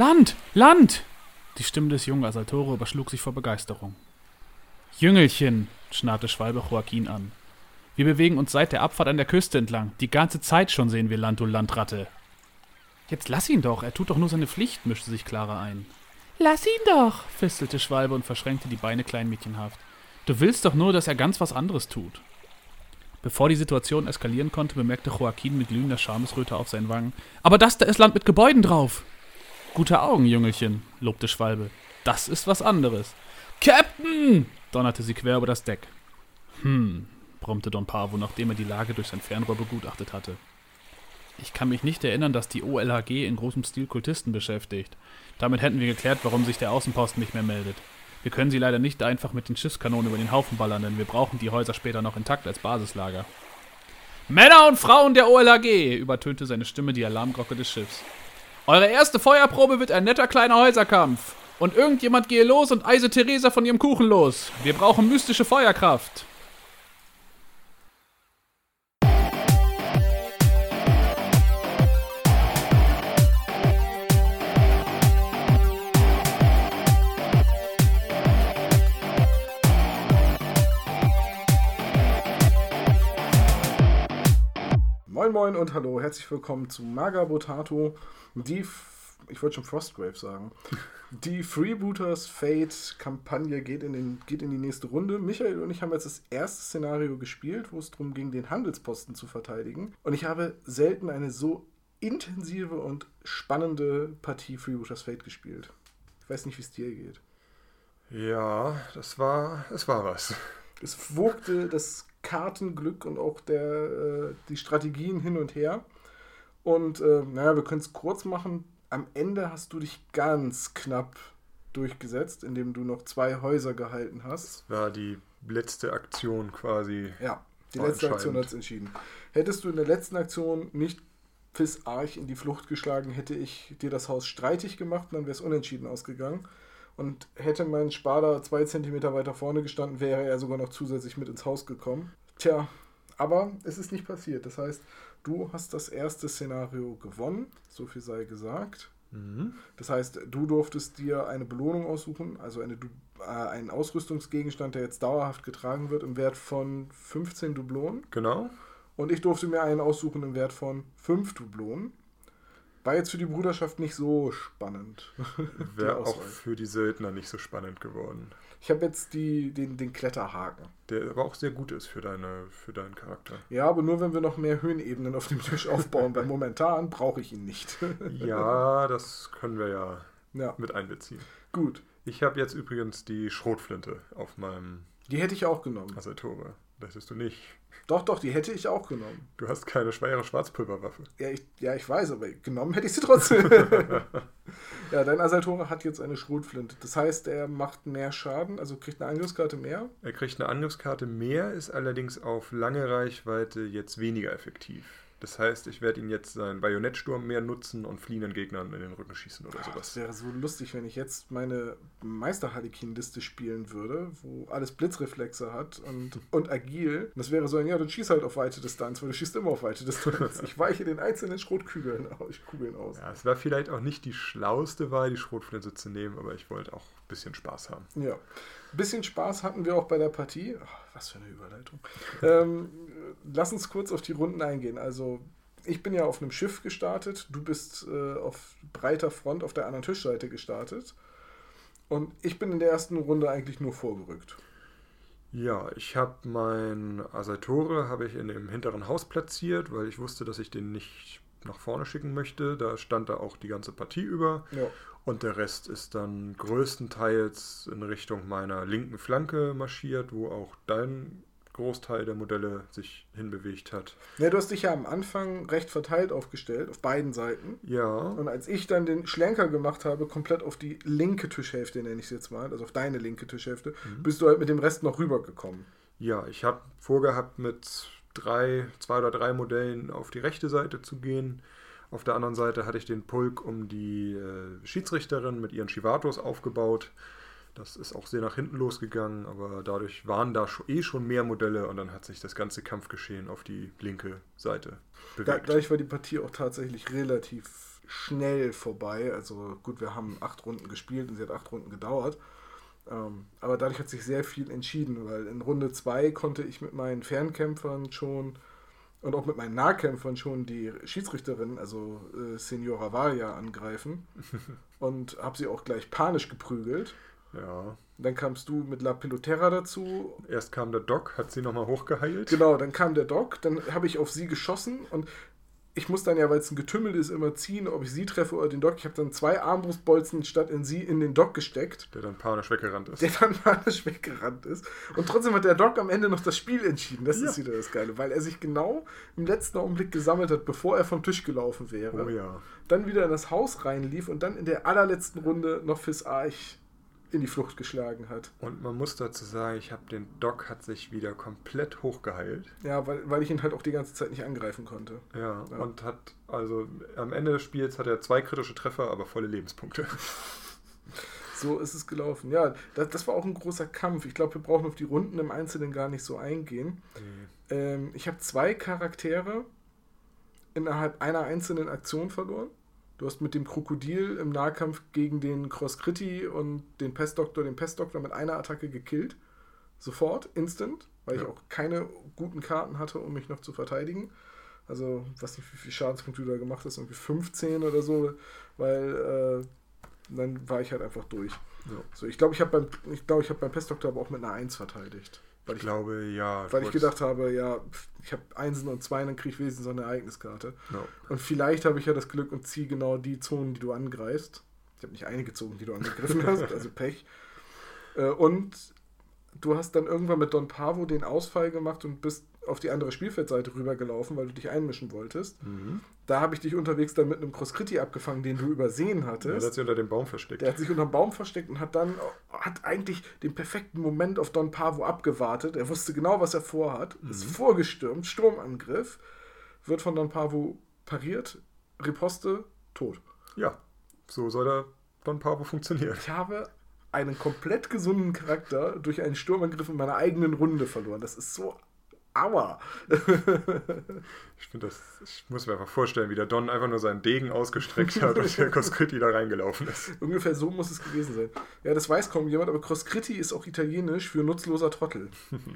Land! Land! Die Stimme des jungen Asaltore überschlug sich vor Begeisterung. Jüngelchen, schnarrte Schwalbe Joaquin an. Wir bewegen uns seit der Abfahrt an der Küste entlang. Die ganze Zeit schon sehen wir Land, du Landratte. Jetzt lass ihn doch, er tut doch nur seine Pflicht, mischte sich Clara ein. Lass ihn doch, fistelte Schwalbe und verschränkte die Beine kleinmädchenhaft. Du willst doch nur, dass er ganz was anderes tut. Bevor die Situation eskalieren konnte, bemerkte Joaquin mit glühender Schamesröte auf seinen Wangen. Aber das da ist Land mit Gebäuden drauf. Gute Augen, Jüngelchen, lobte Schwalbe. Das ist was anderes. Captain! donnerte sie quer über das Deck. Hm, brummte Don Pavo, nachdem er die Lage durch sein Fernrohr begutachtet hatte. Ich kann mich nicht erinnern, dass die OLHG in großem Stil Kultisten beschäftigt. Damit hätten wir geklärt, warum sich der Außenposten nicht mehr meldet. Wir können sie leider nicht einfach mit den Schiffskanonen über den Haufen ballern, denn wir brauchen die Häuser später noch intakt als Basislager. Männer und Frauen der OLHG, übertönte seine Stimme die Alarmglocke des Schiffs. Eure erste Feuerprobe wird ein netter kleiner Häuserkampf. Und irgendjemand gehe los und eise Theresa von ihrem Kuchen los. Wir brauchen mystische Feuerkraft. Moin Moin und hallo, herzlich willkommen zu Maga Botato, die, ich wollte schon Frostgrave sagen, die Freebooters Fate Kampagne geht in, den, geht in die nächste Runde. Michael und ich haben jetzt das erste Szenario gespielt, wo es darum ging, den Handelsposten zu verteidigen. Und ich habe selten eine so intensive und spannende Partie Freebooters Fate gespielt. Ich weiß nicht, wie es dir geht. Ja, das war, es war was. Es wogte das Kartenglück und auch der, äh, die Strategien hin und her. Und äh, naja, wir können es kurz machen. Am Ende hast du dich ganz knapp durchgesetzt, indem du noch zwei Häuser gehalten hast. Das war die letzte Aktion quasi. Ja, die letzte Aktion hat es entschieden. Hättest du in der letzten Aktion nicht Piss Arch in die Flucht geschlagen, hätte ich dir das Haus streitig gemacht, dann wäre es unentschieden ausgegangen. Und hätte mein Spada zwei Zentimeter weiter vorne gestanden, wäre er sogar noch zusätzlich mit ins Haus gekommen. Tja, aber es ist nicht passiert. Das heißt, du hast das erste Szenario gewonnen, so viel sei gesagt. Mhm. Das heißt, du durftest dir eine Belohnung aussuchen, also eine, äh, einen Ausrüstungsgegenstand, der jetzt dauerhaft getragen wird, im Wert von 15 Dublonen. Genau. Und ich durfte mir einen aussuchen im Wert von 5 Dublonen. War jetzt für die Bruderschaft nicht so spannend. Wäre auch für die Söldner nicht so spannend geworden. Ich habe jetzt die, den, den Kletterhaken. Der aber auch sehr gut ist für, deine, für deinen Charakter. Ja, aber nur wenn wir noch mehr Höhenebenen auf dem Tisch aufbauen, weil momentan brauche ich ihn nicht. ja, das können wir ja, ja. mit einbeziehen. Gut. Ich habe jetzt übrigens die Schrotflinte auf meinem. Die hätte ich auch genommen. Assetore. Das hättest du nicht. Doch, doch, die hätte ich auch genommen. Du hast keine schwere Schwarzpulverwaffe. Ja, ich, ja, ich weiß, aber genommen hätte ich sie trotzdem. ja, dein Asaltore hat jetzt eine Schrotflinte. Das heißt, er macht mehr Schaden, also kriegt eine Angriffskarte mehr. Er kriegt eine Angriffskarte mehr, ist allerdings auf lange Reichweite jetzt weniger effektiv. Das heißt, ich werde ihn jetzt seinen Bajonettsturm mehr nutzen und fliehenden Gegnern in den Rücken schießen oder sowas. Das wäre so lustig, wenn ich jetzt meine Meister-Harlequin-Liste spielen würde, wo alles Blitzreflexe hat und, und agil. Und das wäre so ein, ja, du schießt halt auf weite Distanz, weil du schießt immer auf weite Distanz. Ich weiche den einzelnen Schrotkügeln Kugeln aus. Ja, es war vielleicht auch nicht die schlauste Wahl, die Schrotflinte zu nehmen, aber ich wollte auch ein bisschen Spaß haben. Ja. Ein bisschen Spaß hatten wir auch bei der Partie. Was für eine Überleitung. ähm, lass uns kurz auf die Runden eingehen. Also, ich bin ja auf einem Schiff gestartet. Du bist äh, auf breiter Front auf der anderen Tischseite gestartet. Und ich bin in der ersten Runde eigentlich nur vorgerückt. Ja, ich habe mein Asaltore habe ich in dem hinteren Haus platziert, weil ich wusste, dass ich den nicht nach vorne schicken möchte. Da stand da auch die ganze Partie über. Ja. Und der Rest ist dann größtenteils in Richtung meiner linken Flanke marschiert, wo auch dein Großteil der Modelle sich hinbewegt hat. Ja, du hast dich ja am Anfang recht verteilt aufgestellt, auf beiden Seiten. Ja. Und als ich dann den Schlenker gemacht habe, komplett auf die linke Tischhälfte, nenne ich es jetzt mal, also auf deine linke Tischhälfte, mhm. bist du halt mit dem Rest noch rübergekommen. Ja, ich habe vorgehabt, mit drei, zwei oder drei Modellen auf die rechte Seite zu gehen. Auf der anderen Seite hatte ich den Pulk um die äh, Schiedsrichterin mit ihren Chivatos aufgebaut. Das ist auch sehr nach hinten losgegangen, aber dadurch waren da eh schon mehr Modelle und dann hat sich das ganze Kampfgeschehen auf die linke Seite bewegt. Dadurch war die Partie auch tatsächlich relativ schnell vorbei. Also gut, wir haben acht Runden gespielt und sie hat acht Runden gedauert. Ähm, aber dadurch hat sich sehr viel entschieden, weil in Runde 2 konnte ich mit meinen Fernkämpfern schon und auch mit meinen Nahkämpfern schon die Schiedsrichterin, also äh, Senora Varia, angreifen und habe sie auch gleich panisch geprügelt. Ja. Dann kamst du mit La Pelotera dazu. Erst kam der Doc, hat sie nochmal hochgeheilt. Genau, dann kam der Doc, dann habe ich auf sie geschossen und ich muss dann ja, weil es ein Getümmel ist, immer ziehen, ob ich sie treffe oder den Doc. Ich habe dann zwei Armbrustbolzen statt in sie in den Doc gesteckt. Der dann panisch weggerannt ist. Der dann panisch weggerannt ist. Und trotzdem hat der Doc am Ende noch das Spiel entschieden. Das ja. ist wieder das Geile, weil er sich genau im letzten Augenblick gesammelt hat, bevor er vom Tisch gelaufen wäre. Oh ja. Dann wieder in das Haus reinlief und dann in der allerletzten Runde noch fürs Arch in die Flucht geschlagen hat. Und man muss dazu sagen, ich habe den Doc hat sich wieder komplett hochgeheilt. Ja, weil, weil ich ihn halt auch die ganze Zeit nicht angreifen konnte. Ja, ja. und hat, also am Ende des Spiels hat er zwei kritische Treffer, aber volle Lebenspunkte. So ist es gelaufen. Ja, das, das war auch ein großer Kampf. Ich glaube, wir brauchen auf die Runden im Einzelnen gar nicht so eingehen. Mhm. Ähm, ich habe zwei Charaktere innerhalb einer einzelnen Aktion verloren. Du hast mit dem Krokodil im Nahkampf gegen den Cross-Kriti und den Pestdoktor den Pestdoktor mit einer Attacke gekillt. Sofort, instant, weil ja. ich auch keine guten Karten hatte, um mich noch zu verteidigen. Also, was nicht, wie viele Schadenspunkte du da gemacht hast, irgendwie 15 oder so, weil äh, dann war ich halt einfach durch. Ja. So, ich glaube, ich habe beim, ich glaub, ich hab beim Pestdoktor aber auch mit einer 1 verteidigt. Weil ich, ich glaube, ja. Weil ich gedacht habe, ja, ich habe Einsen und Zweien, dann kriege ich wenigstens so eine Ereigniskarte. No. Und vielleicht habe ich ja das Glück und ziehe genau die Zonen, die du angreifst. Ich habe nicht einige Zonen, die du angegriffen hast, also Pech. Äh, und du hast dann irgendwann mit Don Pavo den Ausfall gemacht und bist auf die andere Spielfeldseite rübergelaufen, weil du dich einmischen wolltest. Mhm. Da habe ich dich unterwegs dann mit einem Cross-Kriti abgefangen, den du übersehen hattest. Ja, der hat sich unter dem Baum versteckt. Der hat sich unter dem Baum versteckt und hat dann hat eigentlich den perfekten Moment auf Don Pavo abgewartet. Er wusste genau, was er vorhat, mhm. ist vorgestürmt, Sturmangriff, wird von Don Pavo pariert, Riposte, tot. Ja, so soll der Don Pavo funktionieren. Ich habe einen komplett gesunden Charakter durch einen Sturmangriff in meiner eigenen Runde verloren. Das ist so Aua! ich finde das, ich muss mir einfach vorstellen, wie der Don einfach nur seinen Degen ausgestreckt hat und der Coscritti da reingelaufen ist. Ungefähr so muss es gewesen sein. Ja, das weiß kaum jemand, aber Coscritti ist auch italienisch für nutzloser Trottel.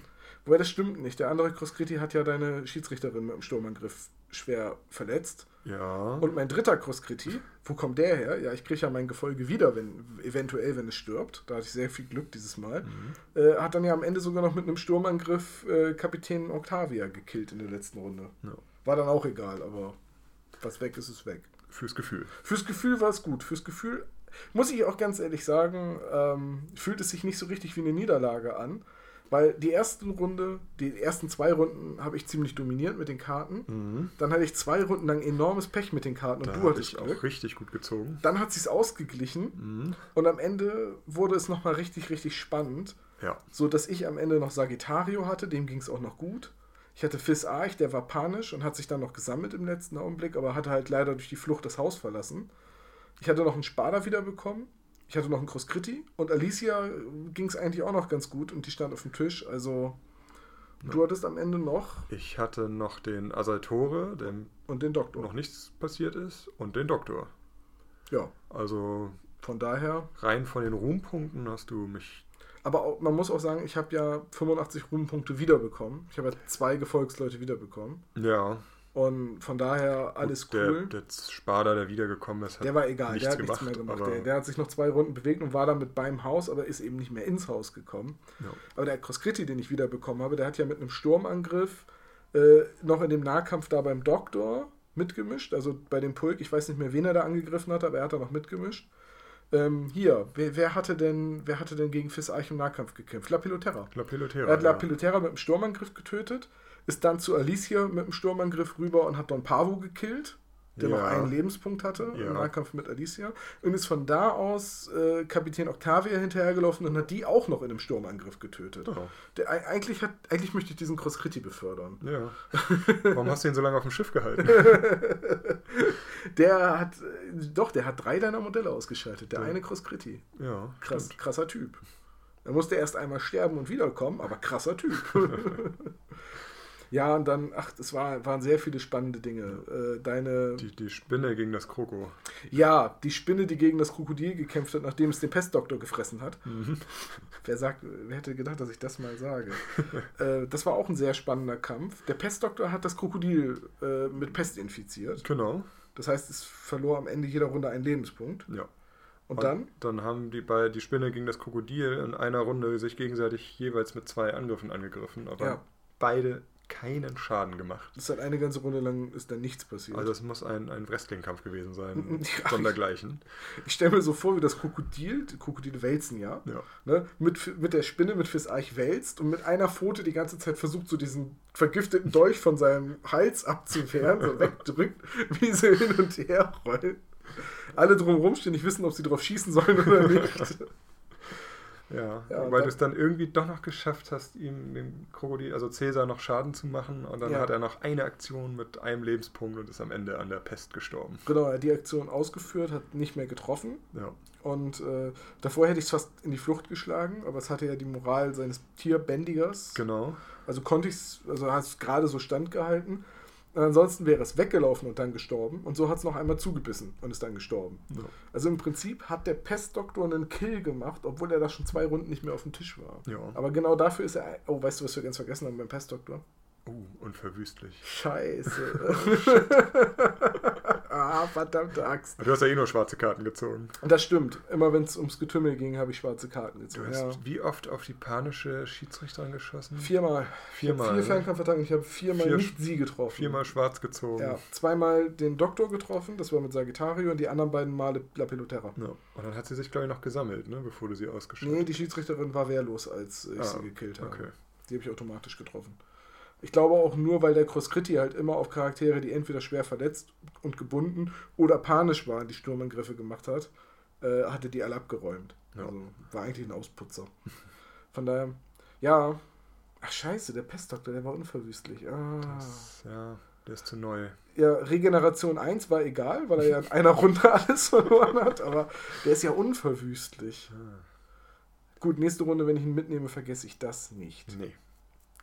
Wobei das stimmt nicht. Der andere Coscritti hat ja deine Schiedsrichterin mit dem Sturmangriff schwer verletzt. Ja. Und mein dritter Crosskriti, wo kommt der her? Ja, ich kriege ja mein Gefolge wieder, wenn eventuell, wenn es stirbt. Da hatte ich sehr viel Glück dieses Mal. Mhm. Äh, hat dann ja am Ende sogar noch mit einem Sturmangriff äh, Kapitän Octavia gekillt in der letzten Runde. Ja. War dann auch egal, aber was weg ist, ist weg. Fürs Gefühl. Fürs Gefühl war es gut. Fürs Gefühl, muss ich auch ganz ehrlich sagen, ähm, fühlt es sich nicht so richtig wie eine Niederlage an. Weil die ersten Runde, die ersten zwei Runden habe ich ziemlich dominiert mit den Karten. Mhm. Dann hatte ich zwei Runden lang enormes Pech mit den Karten und da du hattest ich Glück. auch richtig gut gezogen. Dann hat es ausgeglichen mhm. und am Ende wurde es nochmal richtig, richtig spannend. Ja. So dass ich am Ende noch Sagittario hatte, dem ging es auch noch gut. Ich hatte Fis Arch, der war panisch und hat sich dann noch gesammelt im letzten Augenblick, aber hatte halt leider durch die Flucht das Haus verlassen. Ich hatte noch einen Spada wiederbekommen ich hatte noch einen Cross-Kriti und Alicia ging es eigentlich auch noch ganz gut und die stand auf dem Tisch. Also ja. du hattest am Ende noch. Ich hatte noch den Asaltore, dem und den Doktor. noch nichts passiert ist, und den Doktor. Ja. Also von daher. Rein von den Ruhmpunkten hast du mich. Aber auch, man muss auch sagen, ich habe ja 85 Ruhmpunkte wiederbekommen. Ich habe ja zwei Gefolgsleute wiederbekommen. Ja. Und von daher alles Gut, cool. Der, der Spada, der wiedergekommen ist, hat der war egal, der hat gemacht, nichts mehr gemacht. Der, der, hat sich noch zwei Runden bewegt und war damit beim Haus, aber ist eben nicht mehr ins Haus gekommen. Ja. Aber der Crosscritti, den ich wiederbekommen habe, der hat ja mit einem Sturmangriff äh, noch in dem Nahkampf da beim Doktor mitgemischt. Also bei dem Pulk, ich weiß nicht mehr, wen er da angegriffen hat, aber er hat da noch mitgemischt. Ähm, hier, wer, wer, hatte denn, wer hatte denn gegen Fis Arch im Nahkampf gekämpft? La Piloterra. La Piloterra. Er hat La Piloterra mit einem Sturmangriff getötet ist dann zu Alicia mit dem Sturmangriff rüber und hat Don Pavo gekillt, der ja. noch einen Lebenspunkt hatte ja. im Nahkampf mit Alicia. Und ist von da aus äh, Kapitän Octavia hinterhergelaufen und hat die auch noch in einem Sturmangriff getötet. Oh. Der, eigentlich, hat, eigentlich möchte ich diesen Cross-Kriti befördern. Ja. Warum hast du ihn so lange auf dem Schiff gehalten? der hat, doch, der hat drei deiner Modelle ausgeschaltet. Der ja. eine Cross-Kriti. Ja. Krass, krasser Typ. Er musste erst einmal sterben und wiederkommen, aber krasser Typ. Ja, und dann, ach, es war, waren sehr viele spannende Dinge. Äh, deine. Die, die Spinne gegen das Kroko. Ja, die Spinne, die gegen das Krokodil gekämpft hat, nachdem es den Pestdoktor gefressen hat. Mhm. Wer sagt, wer hätte gedacht, dass ich das mal sage? äh, das war auch ein sehr spannender Kampf. Der Pestdoktor hat das Krokodil äh, mit Pest infiziert. Genau. Das heißt, es verlor am Ende jeder Runde einen Lebenspunkt. Ja. Und, und dann? Dann haben die bei die Spinne gegen das Krokodil in einer Runde sich gegenseitig jeweils mit zwei Angriffen angegriffen, aber ja. beide keinen Schaden gemacht. Das hat eine ganze Runde lang ist dann nichts passiert. Also es muss ein, ein Wrestling-Kampf gewesen sein, ja, sondergleichen. Ich, ich stelle mir so vor, wie das Krokodil, die Krokodile wälzen ja, ja. Ne, mit, mit der Spinne, mit Fisseich wälzt und mit einer Pfote die ganze Zeit versucht, so diesen vergifteten Dolch von seinem Hals abzuwehren, so wegdrückt, wie sie hin und her rollen. Alle drumherum stehen, nicht wissen, ob sie drauf schießen sollen oder nicht. Ja, ja weil du es dann irgendwie doch noch geschafft hast, ihm, dem Krokodil, also Cäsar, noch Schaden zu machen. Und dann ja. hat er noch eine Aktion mit einem Lebenspunkt und ist am Ende an der Pest gestorben. Genau, er hat die Aktion ausgeführt, hat nicht mehr getroffen. Ja. Und äh, davor hätte ich es fast in die Flucht geschlagen, aber es hatte ja die Moral seines Tierbändigers. Genau. Also konnte ich es, also hat es gerade so standgehalten. Und ansonsten wäre es weggelaufen und dann gestorben. Und so hat es noch einmal zugebissen und ist dann gestorben. Ja. Also im Prinzip hat der Pestdoktor einen Kill gemacht, obwohl er da schon zwei Runden nicht mehr auf dem Tisch war. Ja. Aber genau dafür ist er. Oh, weißt du, was wir ganz vergessen haben beim Pestdoktor? Uh, unverwüstlich. Scheiße. ah, verdammte Axt. Du hast ja eh nur schwarze Karten gezogen. Das stimmt. Immer wenn es ums Getümmel ging, habe ich schwarze Karten gezogen. Du hast ja. wie oft auf die panische Schiedsrichterin geschossen? Viermal. Viermal. Vier ne? Fernkampfattacken. Ich habe viermal vier, nicht sie getroffen. Viermal schwarz gezogen. Ja, zweimal den Doktor getroffen, das war mit Sagittario, und die anderen beiden Male La Peloterra. Ja. Und dann hat sie sich, glaube ich, noch gesammelt, ne, bevor du sie ausgeschaltet hast. Nee, die Schiedsrichterin war wehrlos, als ich ah, sie gekillt habe. Okay. Die habe ich automatisch getroffen. Ich glaube auch nur, weil der Crosscritti halt immer auf Charaktere, die entweder schwer verletzt und gebunden oder panisch waren, die Sturmangriffe gemacht hat, äh, hatte die alle abgeräumt. Ja. Also war eigentlich ein Ausputzer. Von daher, ja. Ach scheiße, der Pestdoktor, der war unverwüstlich. Ah. Das, ja, der ist zu neu. Ja, Regeneration 1 war egal, weil er ja in einer Runde alles verloren hat, aber der ist ja unverwüstlich. Ah. Gut, nächste Runde, wenn ich ihn mitnehme, vergesse ich das nicht. Nee,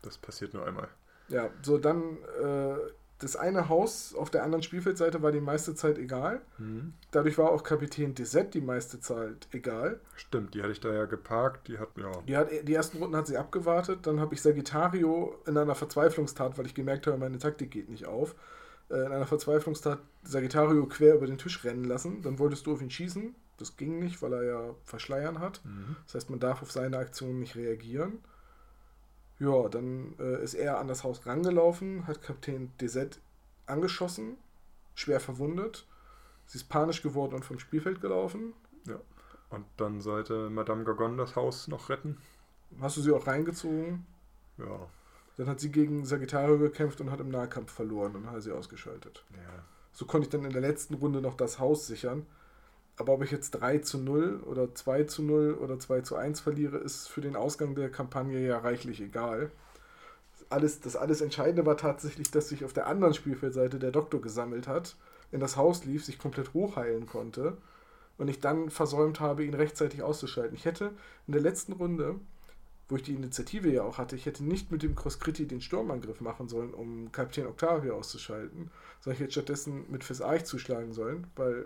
das passiert nur einmal. Ja, so dann äh, das eine Haus auf der anderen Spielfeldseite war die meiste Zeit egal. Mhm. Dadurch war auch Kapitän Desette die meiste Zeit egal. Stimmt, die hatte ich da ja geparkt. Die hat, ja. Die, hat, die ersten Runden hat sie abgewartet. Dann habe ich Sagittario in einer Verzweiflungstat, weil ich gemerkt habe, meine Taktik geht nicht auf, äh, in einer Verzweiflungstat Sagittario quer über den Tisch rennen lassen. Dann wolltest du auf ihn schießen. Das ging nicht, weil er ja Verschleiern hat. Mhm. Das heißt, man darf auf seine Aktion nicht reagieren. Ja, dann äh, ist er an das Haus rangelaufen, hat Kapitän DZ angeschossen, schwer verwundet. Sie ist panisch geworden und vom Spielfeld gelaufen. Ja. Und dann sollte Madame Gorgon das Haus noch retten. Hast du sie auch reingezogen? Ja. Dann hat sie gegen Sagittario gekämpft und hat im Nahkampf verloren und hat sie ausgeschaltet. Ja. So konnte ich dann in der letzten Runde noch das Haus sichern. Aber ob ich jetzt 3 zu 0 oder 2 zu 0 oder 2 zu 1 verliere, ist für den Ausgang der Kampagne ja reichlich egal. Alles, das alles Entscheidende war tatsächlich, dass sich auf der anderen Spielfeldseite der Doktor gesammelt hat, in das Haus lief, sich komplett hochheilen konnte und ich dann versäumt habe, ihn rechtzeitig auszuschalten. Ich hätte in der letzten Runde, wo ich die Initiative ja auch hatte, ich hätte nicht mit dem Crosscritti den Sturmangriff machen sollen, um Kapitän Octavio auszuschalten, sondern ich hätte stattdessen mit Fis Arch zuschlagen sollen, weil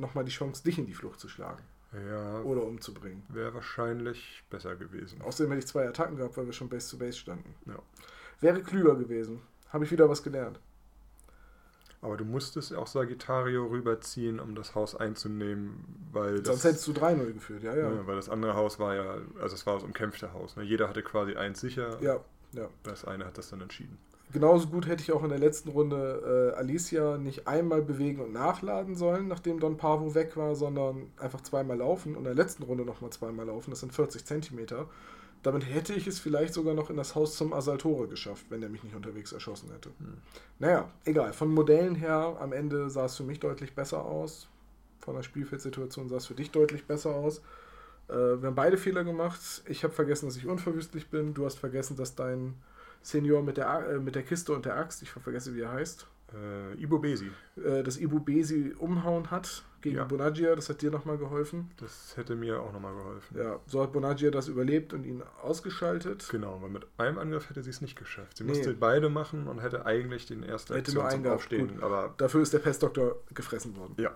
nochmal die Chance, dich in die Flucht zu schlagen. Ja. Oder umzubringen. Wäre wahrscheinlich besser gewesen. Außerdem hätte ich zwei Attacken gehabt, weil wir schon Base to Base standen. Ja. Wäre klüger gewesen. Habe ich wieder was gelernt. Aber du musstest auch Sagittario rüberziehen, um das Haus einzunehmen, weil Sonst das, hättest du 3-0 geführt, ja, ja, ja. Weil das andere Haus war ja, also es war das umkämpfte Haus. Ne? Jeder hatte quasi eins sicher. Ja, ja. Das eine hat das dann entschieden. Genauso gut hätte ich auch in der letzten Runde äh, Alicia nicht einmal bewegen und nachladen sollen, nachdem Don Pavo weg war, sondern einfach zweimal laufen und in der letzten Runde nochmal zweimal laufen. Das sind 40 Zentimeter. Damit hätte ich es vielleicht sogar noch in das Haus zum Asaltore geschafft, wenn er mich nicht unterwegs erschossen hätte. Hm. Naja, egal. Von Modellen her, am Ende sah es für mich deutlich besser aus. Von der Spielfeldsituation sah es für dich deutlich besser aus. Äh, wir haben beide Fehler gemacht. Ich habe vergessen, dass ich unverwüstlich bin. Du hast vergessen, dass dein Senior mit der, äh, mit der Kiste und der Axt, ich vergesse, wie er heißt. Äh, Ibo Besi. Äh, das Ibo Besi umhauen hat. gegen ja. Bonaggia, das hat dir nochmal geholfen. Das hätte mir auch nochmal geholfen. Ja, so hat Bonaggia das überlebt und ihn ausgeschaltet. Genau, weil mit einem Angriff hätte sie es nicht geschafft. Sie nee. musste beide machen und hätte eigentlich den ersten hätte Aktion nur zum Aufstehen. Gut. Aber Dafür ist der Pestdoktor gefressen worden. Ja.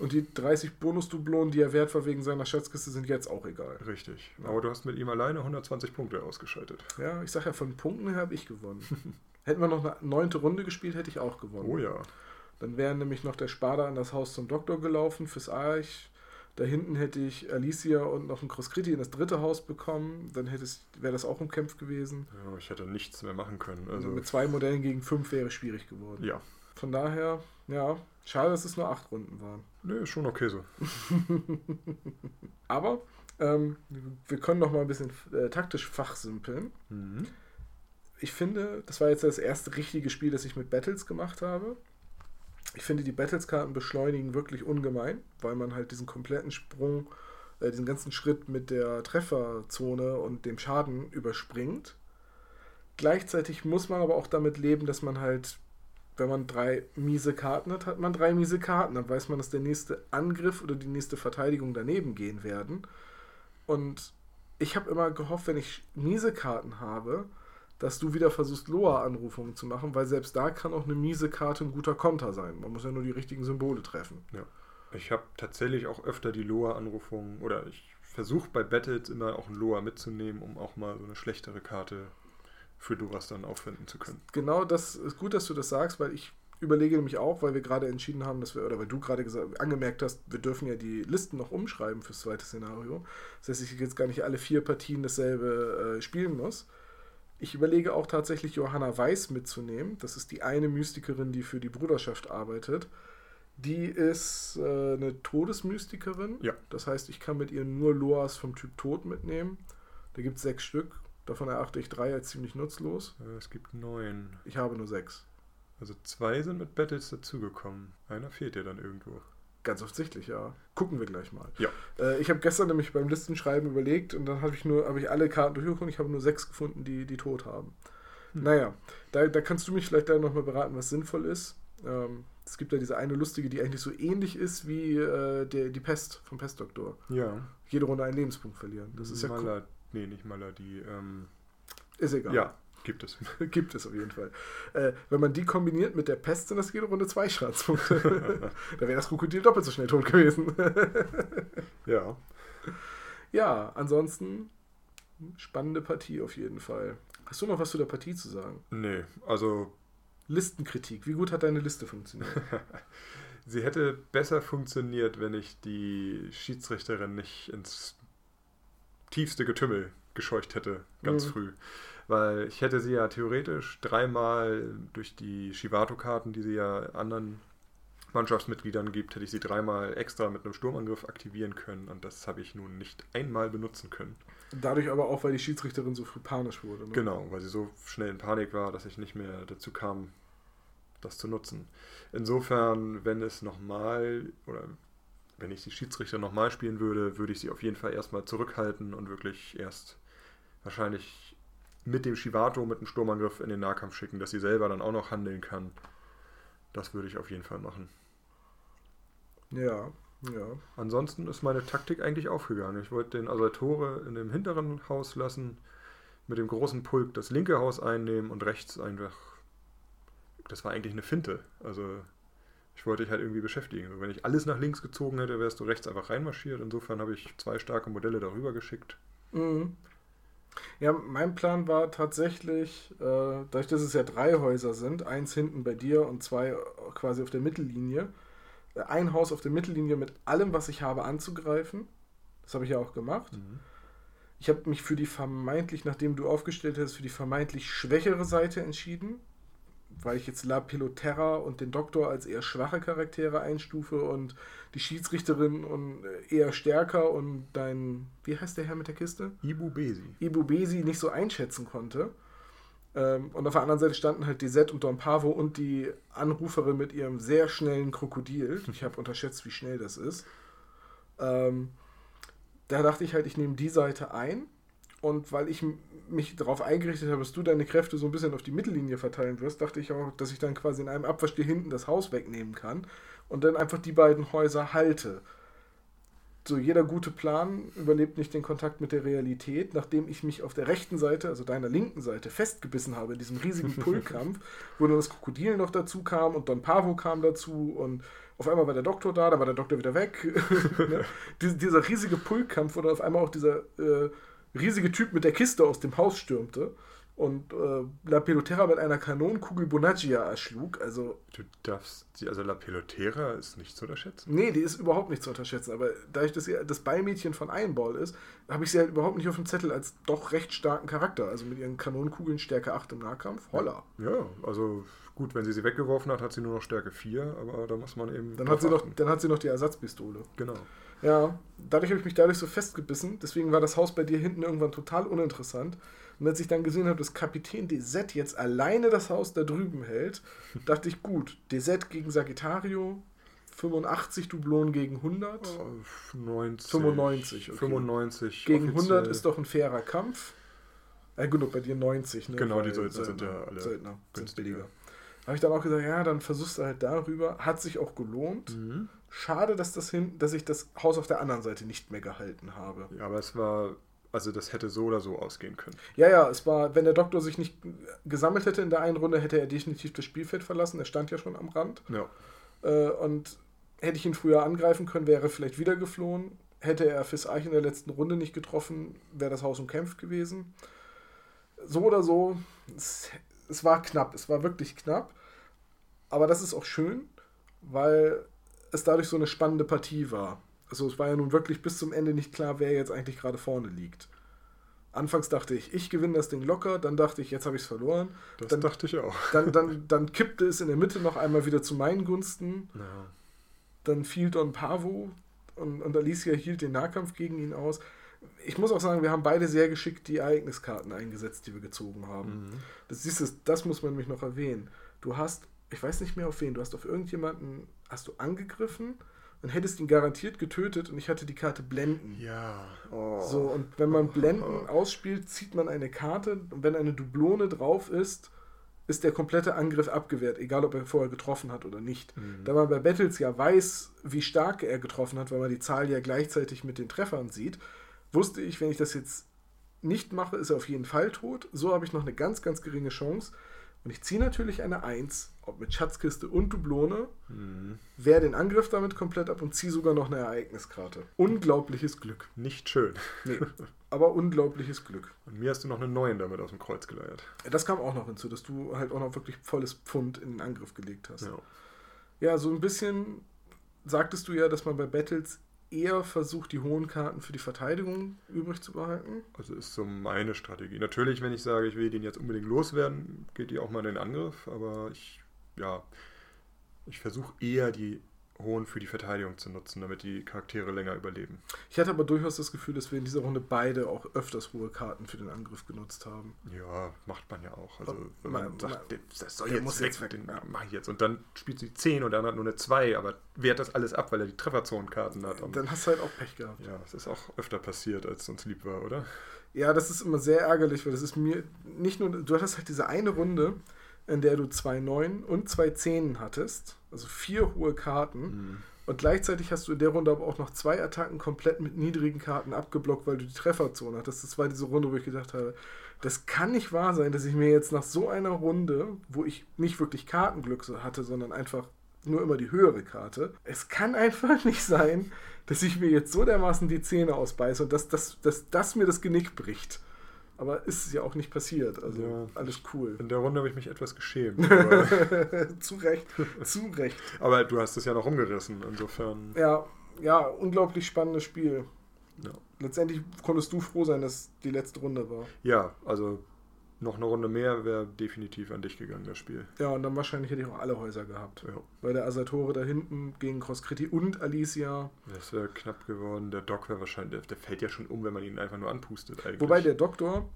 Und die 30 Bonusdublonen, die er wert war wegen seiner Schatzkiste, sind jetzt auch egal. Richtig. Ja. Aber du hast mit ihm alleine 120 Punkte ausgeschaltet. Ja, ich sag ja, von Punkten her habe ich gewonnen. Hätten wir noch eine neunte Runde gespielt, hätte ich auch gewonnen. Oh ja. Dann wäre nämlich noch der Spada an das Haus zum Doktor gelaufen fürs Arch. Da hinten hätte ich Alicia und noch einen Crosscritti in das dritte Haus bekommen. Dann wäre das auch umkämpft gewesen. Ja, ich hätte nichts mehr machen können. Also mit zwei Modellen gegen fünf wäre schwierig geworden. Ja. Von daher, ja, schade, dass es nur acht Runden waren. Nö, ist schon okay so. Aber ähm, wir können noch mal ein bisschen äh, taktisch fachsimpeln. Mhm. Ich finde, das war jetzt das erste richtige Spiel, das ich mit Battles gemacht habe. Ich finde, die Battles-Karten beschleunigen wirklich ungemein, weil man halt diesen kompletten Sprung, äh, diesen ganzen Schritt mit der Trefferzone und dem Schaden überspringt. Gleichzeitig muss man aber auch damit leben, dass man halt, wenn man drei miese Karten hat, hat man drei miese Karten. Dann weiß man, dass der nächste Angriff oder die nächste Verteidigung daneben gehen werden. Und ich habe immer gehofft, wenn ich miese Karten habe, dass du wieder versuchst, Loa-Anrufungen zu machen, weil selbst da kann auch eine miese Karte ein guter Konter sein. Man muss ja nur die richtigen Symbole treffen. Ja. Ich habe tatsächlich auch öfter die Loa-Anrufungen oder ich versuche bei Battles immer auch ein Loa mitzunehmen, um auch mal so eine schlechtere Karte für Doras dann aufwenden zu können. Genau, das ist gut, dass du das sagst, weil ich überlege nämlich auch, weil wir gerade entschieden haben, dass wir, oder weil du gerade gesagt, angemerkt hast, wir dürfen ja die Listen noch umschreiben fürs zweite Szenario. Das heißt, ich jetzt gar nicht alle vier Partien dasselbe äh, spielen muss. Ich überlege auch tatsächlich Johanna Weiß mitzunehmen. Das ist die eine Mystikerin, die für die Bruderschaft arbeitet. Die ist äh, eine Todesmystikerin. Ja. Das heißt, ich kann mit ihr nur Loas vom Typ Tod mitnehmen. Da gibt es sechs Stück. Davon erachte ich drei als ziemlich nutzlos. Äh, es gibt neun. Ich habe nur sechs. Also zwei sind mit Battles dazugekommen. Einer fehlt dir dann irgendwo. Ganz offensichtlich, ja. Gucken wir gleich mal. Ja. Äh, ich habe gestern nämlich beim Listenschreiben überlegt und dann habe ich nur, habe ich alle Karten durchgeguckt. Ich habe nur sechs gefunden, die, die tot haben. Hm. Naja, da, da kannst du mich vielleicht dann nochmal beraten, was sinnvoll ist. Ähm, es gibt ja diese eine lustige, die eigentlich so ähnlich ist wie äh, der, die Pest vom Pestdoktor. Ja. Jede Runde einen Lebenspunkt verlieren. Das ist Maler, ja. Nee, nicht Maler, die. Ähm, ist egal. Ja, Gibt es. Gibt es auf jeden Fall. Äh, wenn man die kombiniert mit der Pest, sind das jede Runde zwei Schadenspunkte. da wäre das Krokodil doppelt so schnell tot gewesen. ja. Ja, ansonsten spannende Partie auf jeden Fall. Hast du noch was zu der Partie zu sagen? Nee, also. Listenkritik. Wie gut hat deine Liste funktioniert? Sie hätte besser funktioniert, wenn ich die Schiedsrichterin nicht ins tiefste Getümmel gescheucht hätte, ganz mhm. früh weil ich hätte sie ja theoretisch dreimal durch die Shivato-Karten, die sie ja anderen Mannschaftsmitgliedern gibt, hätte ich sie dreimal extra mit einem Sturmangriff aktivieren können und das habe ich nun nicht einmal benutzen können. Dadurch aber auch, weil die Schiedsrichterin so früh panisch wurde. Ne? Genau, weil sie so schnell in Panik war, dass ich nicht mehr dazu kam, das zu nutzen. Insofern, wenn es nochmal oder wenn ich die Schiedsrichter nochmal spielen würde, würde ich sie auf jeden Fall erstmal zurückhalten und wirklich erst wahrscheinlich mit dem Shivato mit einem Sturmangriff in den Nahkampf schicken, dass sie selber dann auch noch handeln kann. Das würde ich auf jeden Fall machen. Ja, ja. Ansonsten ist meine Taktik eigentlich aufgegangen. Ich wollte den Asaltore in dem hinteren Haus lassen, mit dem großen Pulk das linke Haus einnehmen und rechts einfach. Das war eigentlich eine Finte. Also ich wollte dich halt irgendwie beschäftigen. Also wenn ich alles nach links gezogen hätte, wärst du rechts einfach reinmarschiert. Insofern habe ich zwei starke Modelle darüber geschickt. Mhm. Ja, mein Plan war tatsächlich, äh, dadurch, dass es ja drei Häuser sind, eins hinten bei dir und zwei quasi auf der Mittellinie, äh, ein Haus auf der Mittellinie mit allem, was ich habe, anzugreifen. Das habe ich ja auch gemacht. Mhm. Ich habe mich für die vermeintlich, nachdem du aufgestellt hast, für die vermeintlich schwächere Seite entschieden weil ich jetzt La Piloterra und den Doktor als eher schwache Charaktere einstufe und die Schiedsrichterin und äh, eher stärker und dein, wie heißt der Herr mit der Kiste? Ibu Besi. Ibu Besi nicht so einschätzen konnte. Ähm, und auf der anderen Seite standen halt die Zed und Don Pavo und die Anruferin mit ihrem sehr schnellen Krokodil. Ich habe unterschätzt, wie schnell das ist. Ähm, da dachte ich halt, ich nehme die Seite ein und weil ich mich darauf eingerichtet habe, dass du deine Kräfte so ein bisschen auf die Mittellinie verteilen wirst, dachte ich auch, dass ich dann quasi in einem Abwasch dir hinten das Haus wegnehmen kann und dann einfach die beiden Häuser halte. So, jeder gute Plan überlebt nicht den Kontakt mit der Realität, nachdem ich mich auf der rechten Seite, also deiner linken Seite, festgebissen habe in diesem riesigen Pullkampf, wo dann das Krokodil noch dazu kam und Don Pavo kam dazu und auf einmal war der Doktor da, dann war der Doktor wieder weg. ne? Dies, dieser riesige Pullkampf, dann auf einmal auch dieser äh, riesige Typ mit der Kiste aus dem Haus stürmte und äh, La Pelotera mit einer Kanonenkugel Bonaggia erschlug. Also, du darfst, also La Pelotera ist nicht zu unterschätzen? Nee, die ist überhaupt nicht zu unterschätzen. Aber dadurch, dass sie das Beimädchen von Einball ist, habe ich sie halt überhaupt nicht auf dem Zettel als doch recht starken Charakter. Also mit ihren Kanonenkugeln Stärke 8 im Nahkampf. Holla. Ja, also gut, wenn sie sie weggeworfen hat, hat sie nur noch Stärke 4, aber da muss man eben. Dann hat, sie noch, dann hat sie noch die Ersatzpistole. Genau. Ja, dadurch habe ich mich dadurch so festgebissen. Deswegen war das Haus bei dir hinten irgendwann total uninteressant. Und als ich dann gesehen habe, dass Kapitän DZ jetzt alleine das Haus da drüben hält, dachte ich, gut, DZ gegen Sagittario, 85 Dublonen gegen 100. Oh, 90, 95. Okay. 95. Gegen offiziell. 100 ist doch ein fairer Kampf. Ja, gut, bei dir 90. Ne? Genau, die Söldner, sind ja alle Söldner sind billiger. Habe ich dann auch gesagt, ja, dann versuchst du halt darüber. Hat sich auch gelohnt. Mhm. Schade, dass, das hin, dass ich das Haus auf der anderen Seite nicht mehr gehalten habe. Ja, aber es war also das hätte so oder so ausgehen können. Ja, ja, es war, wenn der Doktor sich nicht gesammelt hätte in der einen Runde, hätte er definitiv das Spielfeld verlassen. Er stand ja schon am Rand. Ja. Äh, und hätte ich ihn früher angreifen können, wäre er vielleicht wieder geflohen. Hätte er Fis Eich in der letzten Runde nicht getroffen, wäre das Haus umkämpft gewesen. So oder so, es, es war knapp, es war wirklich knapp. Aber das ist auch schön, weil es dadurch so eine spannende Partie war. Also es war ja nun wirklich bis zum Ende nicht klar, wer jetzt eigentlich gerade vorne liegt. Anfangs dachte ich, ich gewinne das Ding locker, dann dachte ich, jetzt habe ich es verloren. Das dann, dachte ich auch. Dann, dann, dann kippte es in der Mitte noch einmal wieder zu meinen Gunsten. Ja. Dann fiel Don Pavo und, und Alicia hielt den Nahkampf gegen ihn aus. Ich muss auch sagen, wir haben beide sehr geschickt die Ereigniskarten eingesetzt, die wir gezogen haben. Mhm. Das, siehst du, das muss man nämlich noch erwähnen. Du hast, ich weiß nicht mehr auf wen, du hast auf irgendjemanden, hast du angegriffen dann hättest ihn garantiert getötet und ich hatte die Karte Blenden. Ja. Oh. So, und wenn man Blenden ausspielt, zieht man eine Karte und wenn eine Dublone drauf ist, ist der komplette Angriff abgewehrt, egal ob er vorher getroffen hat oder nicht. Mhm. Da man bei Battles ja weiß, wie stark er getroffen hat, weil man die Zahl ja gleichzeitig mit den Treffern sieht, wusste ich, wenn ich das jetzt nicht mache, ist er auf jeden Fall tot. So habe ich noch eine ganz, ganz geringe Chance. Und ich ziehe natürlich eine 1, ob mit Schatzkiste und Dublone, mhm. wehre den Angriff damit komplett ab und ziehe sogar noch eine Ereigniskarte. Unglaubliches Glück. Nicht schön. Nee, aber unglaubliches Glück. Und mir hast du noch eine 9 damit aus dem Kreuz geleiert. Das kam auch noch hinzu, dass du halt auch noch wirklich volles Pfund in den Angriff gelegt hast. Ja, ja so ein bisschen sagtest du ja, dass man bei Battles eher versucht, die hohen Karten für die Verteidigung übrig zu behalten. Also ist so meine Strategie. Natürlich, wenn ich sage, ich will den jetzt unbedingt loswerden, geht die auch mal in den Angriff, aber ich, ja, ich versuche eher die Hohen für die Verteidigung zu nutzen, damit die Charaktere länger überleben. Ich hatte aber durchaus das Gefühl, dass wir in dieser Runde beide auch öfters hohe Karten für den Angriff genutzt haben. Ja, macht man ja auch. Also wenn man, man sagt, man, das soll jetzt muss weg, jetzt weg, den ja. mach ich jetzt. Und dann spielt sie 10 und der andere hat nur eine 2, aber wehrt das alles ab, weil er die Trefferzonenkarten hat. Und dann hast du halt auch Pech gehabt. Ja, das ist auch öfter passiert, als uns lieb war, oder? Ja, das ist immer sehr ärgerlich, weil das ist mir nicht nur, du hattest halt diese eine Runde, in der du zwei Neun und zwei Zehnen hattest, also vier hohe Karten. Mhm. Und gleichzeitig hast du in der Runde aber auch noch zwei Attacken komplett mit niedrigen Karten abgeblockt, weil du die Trefferzone hattest. Das war diese Runde, wo ich gedacht habe, das kann nicht wahr sein, dass ich mir jetzt nach so einer Runde, wo ich nicht wirklich Kartenglück hatte, sondern einfach nur immer die höhere Karte, es kann einfach nicht sein, dass ich mir jetzt so dermaßen die Zähne ausbeiße und dass, dass, dass das mir das Genick bricht. Aber ist ja auch nicht passiert. Also ja, alles cool. In der Runde habe ich mich etwas geschämt. zu Recht, zu Recht. Aber du hast es ja noch umgerissen, insofern. Ja, ja, unglaublich spannendes Spiel. Ja. Letztendlich konntest du froh sein, dass die letzte Runde war. Ja, also noch eine Runde mehr wäre definitiv an dich gegangen, das Spiel. Ja, und dann wahrscheinlich hätte ich auch alle Häuser gehabt. Ja. Weil der Asatore da hinten gegen Crosscritti und Alicia. Das wäre knapp geworden. Der Doc wäre wahrscheinlich, der, der, fällt ja schon um, wenn man ihn einfach nur anpustet eigentlich. Wobei der Doktor,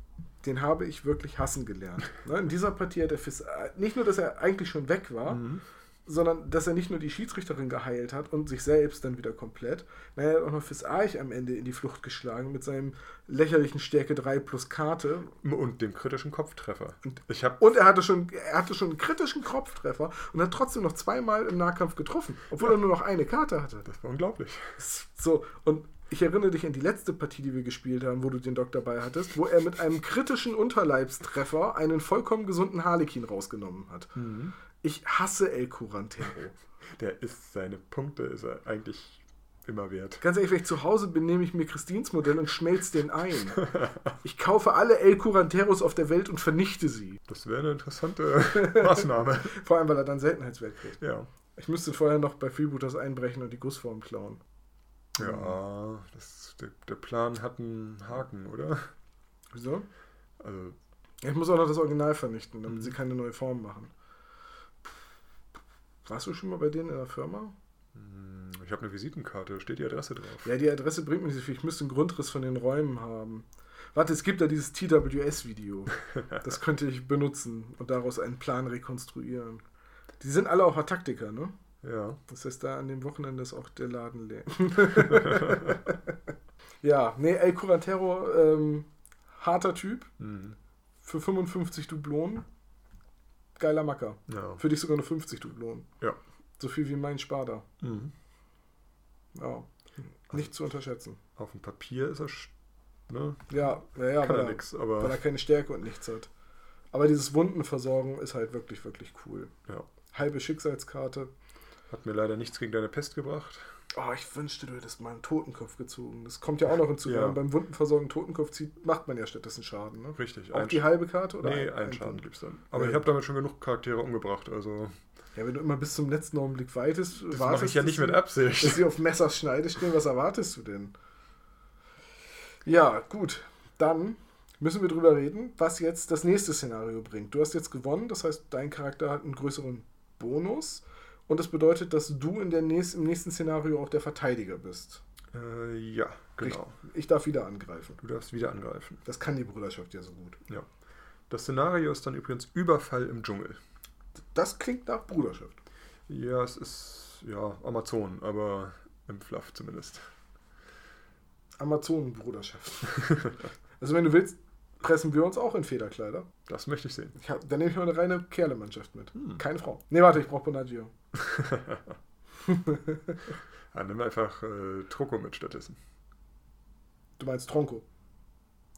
den habe ich wirklich hassen gelernt. ne? In dieser Partie hat er Fis, nicht nur, dass er eigentlich schon weg war, mhm. Sondern dass er nicht nur die Schiedsrichterin geheilt hat und sich selbst dann wieder komplett, naja, er hat auch noch fürs Arch am Ende in die Flucht geschlagen mit seinem lächerlichen Stärke 3 plus Karte. Und dem kritischen Kopftreffer. Und, ich hab und er hatte schon, er hatte schon einen kritischen Kopftreffer und hat trotzdem noch zweimal im Nahkampf getroffen, obwohl ja. er nur noch eine Karte hatte. Das war unglaublich. So, und ich erinnere dich an die letzte Partie, die wir gespielt haben, wo du den Doc dabei hattest, wo er mit einem kritischen Unterleibstreffer einen vollkommen gesunden Harlekin rausgenommen hat. Mhm. Ich hasse El Curantero. Der ist seine Punkte, ist er eigentlich immer wert. Ganz ehrlich, wenn ich zu Hause bin, nehme ich mir Christins Modell und schmelze den ein. Ich kaufe alle El Curanteros auf der Welt und vernichte sie. Das wäre eine interessante Maßnahme. Vor allem, weil er dann Seltenheitswert kriegt. Ja. Ich müsste vorher noch bei Freebooters einbrechen und die Gussform klauen. Ja, das, der, der Plan hat einen Haken, oder? Wieso? Also. Ich muss auch noch das Original vernichten, damit mhm. sie keine neue Form machen. Warst du schon mal bei denen in der Firma? Hm, ich habe eine Visitenkarte, steht die Adresse drauf. Ja, die Adresse bringt mir nicht so viel. Ich müsste einen Grundriss von den Räumen haben. Warte, es gibt da dieses TWS-Video. Das könnte ich benutzen und daraus einen Plan rekonstruieren. Die sind alle auch Taktiker, ne? Ja. Das heißt, da an dem Wochenende ist auch der Laden leer. ja, nee, El Curantero, ähm, harter Typ. Mhm. Für 55 Dublonen. Geiler Macker. Ja. Für dich sogar nur 50 Dublonen. Ja. So viel wie mein Sparda. Mhm. Ja. Nicht also, zu unterschätzen. Auf dem Papier ist er. Ne? Ja, ja, ja Kann weil, er nix, aber weil er keine Stärke und nichts hat. Aber dieses Wundenversorgen ist halt wirklich, wirklich cool. Ja. Halbe Schicksalskarte. Hat mir leider nichts gegen deine Pest gebracht. Oh, ich wünschte, du hättest mal einen Totenkopf gezogen. Das kommt ja auch noch hinzu. Ja. Wenn man beim Wundenversorgen Totenkopf zieht, macht man ja stattdessen Schaden. Ne? Richtig. Auch die halbe Karte? Oder nee, einen, Schaden gibt es dann. Aber ja. ich habe damit schon genug Charaktere umgebracht. Also ja, wenn du immer bis zum letzten Augenblick weitest, das mache ich ja nicht mit Absicht. Dass sie auf Messers Schneide stehen, was erwartest du denn? Ja, gut. Dann müssen wir drüber reden, was jetzt das nächste Szenario bringt. Du hast jetzt gewonnen, das heißt, dein Charakter hat einen größeren Bonus. Und das bedeutet, dass du in der nächsten, im nächsten Szenario auch der Verteidiger bist. Äh, ja, genau. Ich, ich, darf wieder angreifen. Du darfst wieder angreifen. Das kann die Bruderschaft ja so gut. Ja. Das Szenario ist dann übrigens Überfall im Dschungel. Das klingt nach Bruderschaft. Ja, es ist ja Amazon, aber im Fluff zumindest. Amazonenbruderschaft. also wenn du willst, pressen wir uns auch in Federkleider. Das möchte ich sehen. Ja, dann nehme ich mal eine reine Kerlemannschaft mit. Hm. Keine Frau. Nee, warte, ich brauche Bonaggio. Ja, nimm einfach äh, Troko mit stattdessen. Du meinst Tronco?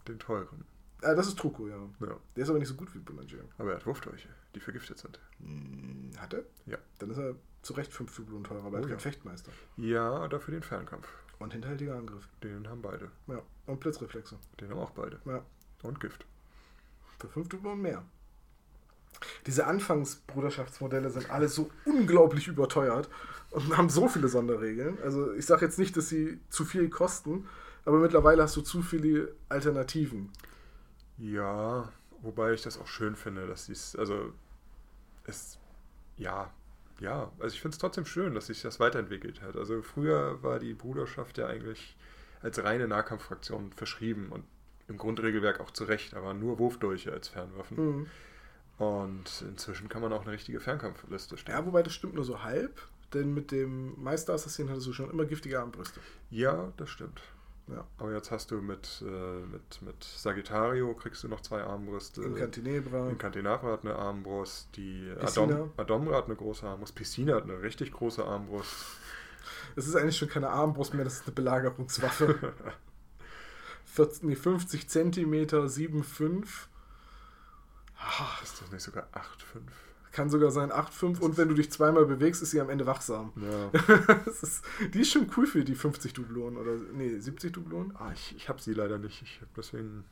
Den teuren. Ah, das ist Truco, ja. ja. Der ist aber nicht so gut wie Bonaggio. Aber er hat Wurfdolche, die vergiftet sind. Hm, hat er? Ja. Dann ist er zu Recht 5 Dublonen teurer, aber oh, er hat ja. keinen Fechtmeister. Ja, dafür den Fernkampf. Und hinterhältiger Angriff. Den haben beide. Ja. Und Blitzreflexe. Den haben auch beide. Ja. Und Gift. Für 5 Dublonen mehr. Diese Anfangsbruderschaftsmodelle sind alle so unglaublich überteuert und haben so viele Sonderregeln. Also ich sage jetzt nicht, dass sie zu viel kosten, aber mittlerweile hast du zu viele Alternativen. Ja, wobei ich das auch schön finde, dass sie es, also es, ja, ja, also ich finde es trotzdem schön, dass sich das weiterentwickelt hat. Also früher war die Bruderschaft ja eigentlich als reine Nahkampffraktion verschrieben und im Grundregelwerk auch zu Recht, aber nur Wurfdolche als Fernwaffen. Mhm. Und inzwischen kann man auch eine richtige Fernkampfliste stellen. Ja, wobei das stimmt nur so halb, denn mit dem Meisterassassinen hattest du schon immer giftige Armbrüste. Ja, das stimmt. Ja. Aber jetzt hast du mit, äh, mit, mit Sagittario kriegst du noch zwei Armbrüste. Incantinebra. Incantinebra hat eine Armbrust. Die Adom, Adomra hat eine große Armbrust. Piscina hat eine richtig große Armbrust. Das ist eigentlich schon keine Armbrust mehr, das ist eine Belagerungswaffe. 40, nee, 50 Zentimeter, 7,5. Ah, ist das nicht sogar 8,5? Kann sogar sein 8,5 und wenn du dich zweimal bewegst, ist sie am Ende wachsam. Ja. ist, die ist schon cool für die 50 Dublonen oder nee, 70 Dublonen. Ah, ich, ich habe sie leider nicht. Ich, deswegen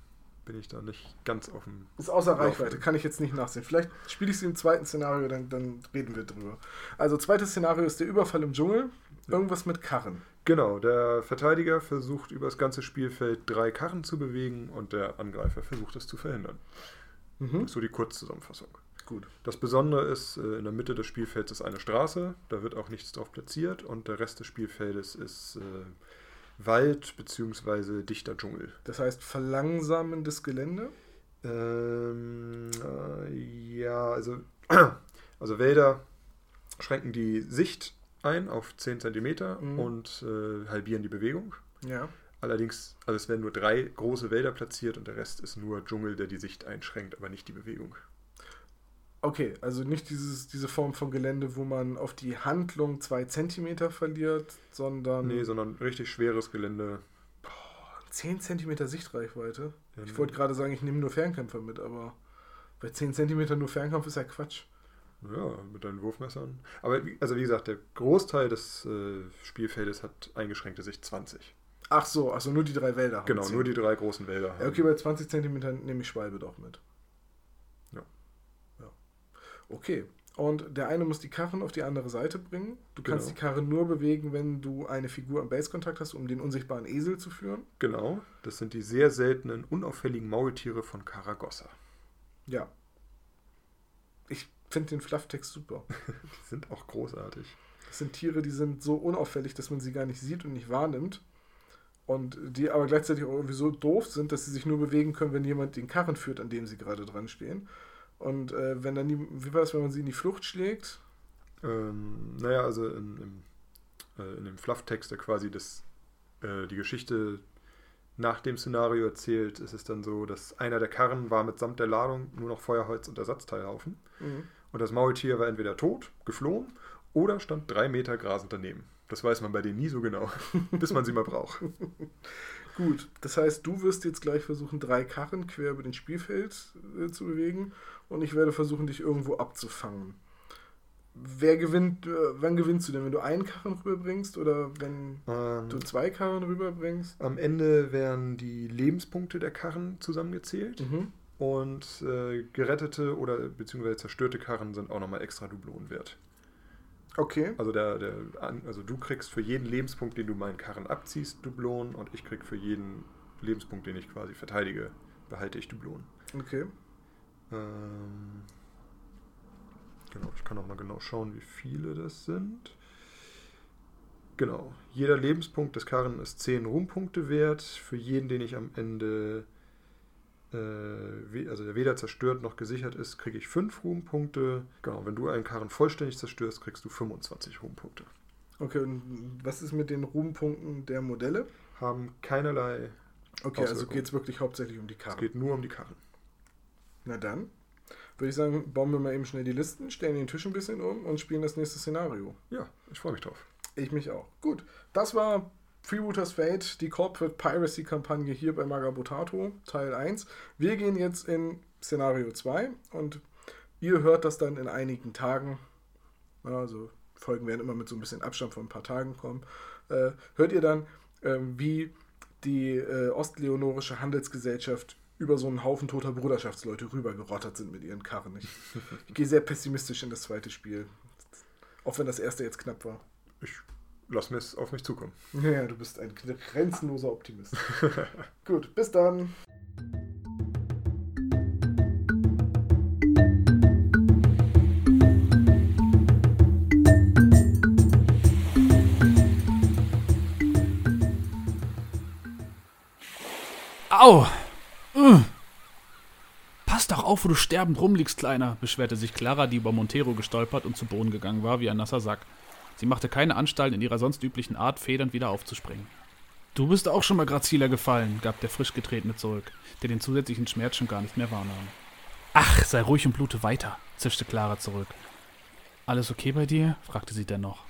bin ich da nicht ganz offen. Ist außer Reichweite, kann ich jetzt nicht nachsehen. Vielleicht spiele ich sie im zweiten Szenario, dann, dann reden wir drüber. Also, zweites Szenario ist der Überfall im Dschungel. Irgendwas mit Karren. Genau, der Verteidiger versucht über das ganze Spielfeld drei Karren zu bewegen und der Angreifer versucht es zu verhindern. Mhm. So die Kurzzusammenfassung. Gut. Das Besondere ist, äh, in der Mitte des Spielfelds ist eine Straße, da wird auch nichts drauf platziert und der Rest des Spielfeldes ist äh, Wald bzw. dichter Dschungel. Das heißt verlangsamendes Gelände? Ähm, äh, ja, also, also Wälder schränken die Sicht ein auf 10 cm mhm. und äh, halbieren die Bewegung. Ja. Allerdings, also es werden nur drei große Wälder platziert und der Rest ist nur Dschungel, der die Sicht einschränkt, aber nicht die Bewegung. Okay, also nicht dieses, diese Form von Gelände, wo man auf die Handlung zwei Zentimeter verliert, sondern. Nee, sondern richtig schweres Gelände. Boah, 10 Zentimeter Sichtreichweite. Ja, ich wollte gerade sagen, ich nehme nur Fernkämpfer mit, aber bei 10 Zentimeter nur Fernkampf ist ja Quatsch. Ja, mit deinen Wurfmessern. Aber also wie gesagt, der Großteil des äh, Spielfeldes hat eingeschränkte Sicht 20. Ach so, also nur die drei Wälder. Genau, nur die drei großen Wälder. Ja, okay, bei 20 Zentimetern nehme ich Schwalbe doch mit. Okay. Und der eine muss die Karren auf die andere Seite bringen. Du kannst genau. die Karre nur bewegen, wenn du eine Figur am Base-Kontakt hast, um den unsichtbaren Esel zu führen. Genau. Das sind die sehr seltenen, unauffälligen Maultiere von Karagossa. Ja. Ich finde den Flufftext super. die sind auch großartig. Das sind Tiere, die sind so unauffällig, dass man sie gar nicht sieht und nicht wahrnimmt. Und die aber gleichzeitig auch irgendwie so doof sind, dass sie sich nur bewegen können, wenn jemand den Karren führt, an dem sie gerade dran stehen. Und äh, wenn dann die, wie war es, wenn man sie in die Flucht schlägt? Ähm, naja, also in, in, äh, in dem Flufftext, der quasi das, äh, die Geschichte nach dem Szenario erzählt, ist es dann so, dass einer der Karren war mitsamt der Ladung nur noch Feuerholz und Ersatzteilhaufen. Mhm. Und das Maultier war entweder tot, geflohen oder stand drei Meter grasend daneben. Das weiß man bei denen nie so genau, bis man sie mal braucht. Gut, das heißt, du wirst jetzt gleich versuchen, drei Karren quer über den Spielfeld äh, zu bewegen und ich werde versuchen, dich irgendwo abzufangen. Wer gewinnt, äh, wann gewinnst du denn? Wenn du einen Karren rüberbringst oder wenn ähm, du zwei Karren rüberbringst? Am Ende werden die Lebenspunkte der Karren zusammengezählt. Mhm. Und äh, gerettete oder beziehungsweise zerstörte Karren sind auch nochmal extra Dublonen wert. Okay. Also, der, der, also du kriegst für jeden Lebenspunkt, den du meinen Karren abziehst, Dublonen und ich krieg für jeden Lebenspunkt, den ich quasi verteidige, behalte ich Dublonen. Okay. Ähm, genau, ich kann auch mal genau schauen, wie viele das sind. Genau, jeder Lebenspunkt des Karren ist 10 Ruhmpunkte wert. Für jeden, den ich am Ende, also der weder zerstört noch gesichert ist, kriege ich 5 Ruhmpunkte. Genau, wenn du einen Karren vollständig zerstörst, kriegst du 25 Ruhmpunkte. Okay, und was ist mit den Ruhmpunkten der Modelle? Haben keinerlei. Okay, also geht es wirklich hauptsächlich um die Karren. Es geht nur um die Karren. Na dann, würde ich sagen, bauen wir mal eben schnell die Listen, stellen den Tisch ein bisschen um und spielen das nächste Szenario. Ja, ich freue mich drauf. Ich mich auch. Gut, das war Freebooters Fate, die Corporate Piracy Kampagne hier bei Magabotato, Teil 1. Wir gehen jetzt in Szenario 2 und ihr hört das dann in einigen Tagen. Also Folgen werden immer mit so ein bisschen Abstand von ein paar Tagen kommen. Äh, hört ihr dann, äh, wie die äh, Ostleonorische Handelsgesellschaft über so einen Haufen toter Bruderschaftsleute rübergerottert sind mit ihren Karren. Ich, ich gehe sehr pessimistisch in das zweite Spiel. Auch wenn das erste jetzt knapp war. Ich lass mir es auf mich zukommen. Ja, du bist ein grenzenloser Optimist. Gut, bis dann. Au! Uh. Pass doch auf, wo du sterbend rumliegst, Kleiner, beschwerte sich Clara, die über Montero gestolpert und zu Boden gegangen war wie ein nasser Sack. Sie machte keine Anstalten, in ihrer sonst üblichen Art federnd wieder aufzuspringen. Du bist auch schon mal graziler gefallen, gab der frisch getretene zurück, der den zusätzlichen Schmerz schon gar nicht mehr wahrnahm. Ach, sei ruhig und blute weiter, zischte Clara zurück. Alles okay bei dir? fragte sie dennoch.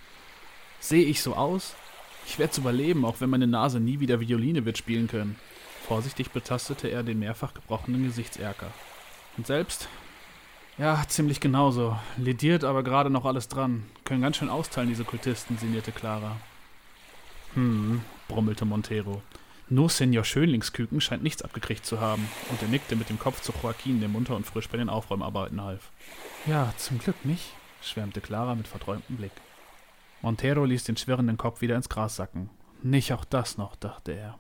Sehe ich so aus? Ich werd's überleben, auch wenn meine Nase nie wieder Violine wird spielen können. Vorsichtig betastete er den mehrfach gebrochenen Gesichtserker. Und selbst? Ja, ziemlich genauso. Lediert aber gerade noch alles dran. Können ganz schön austeilen, diese Kultisten, sinnierte Clara. Hm, brummelte Montero. Nur Senior Schönlingsküken scheint nichts abgekriegt zu haben, und er nickte mit dem Kopf zu Joaquin, der munter und frisch bei den Aufräumarbeiten half. Ja, zum Glück nicht, schwärmte Clara mit verträumtem Blick. Montero ließ den schwirrenden Kopf wieder ins Gras sacken. Nicht auch das noch, dachte er.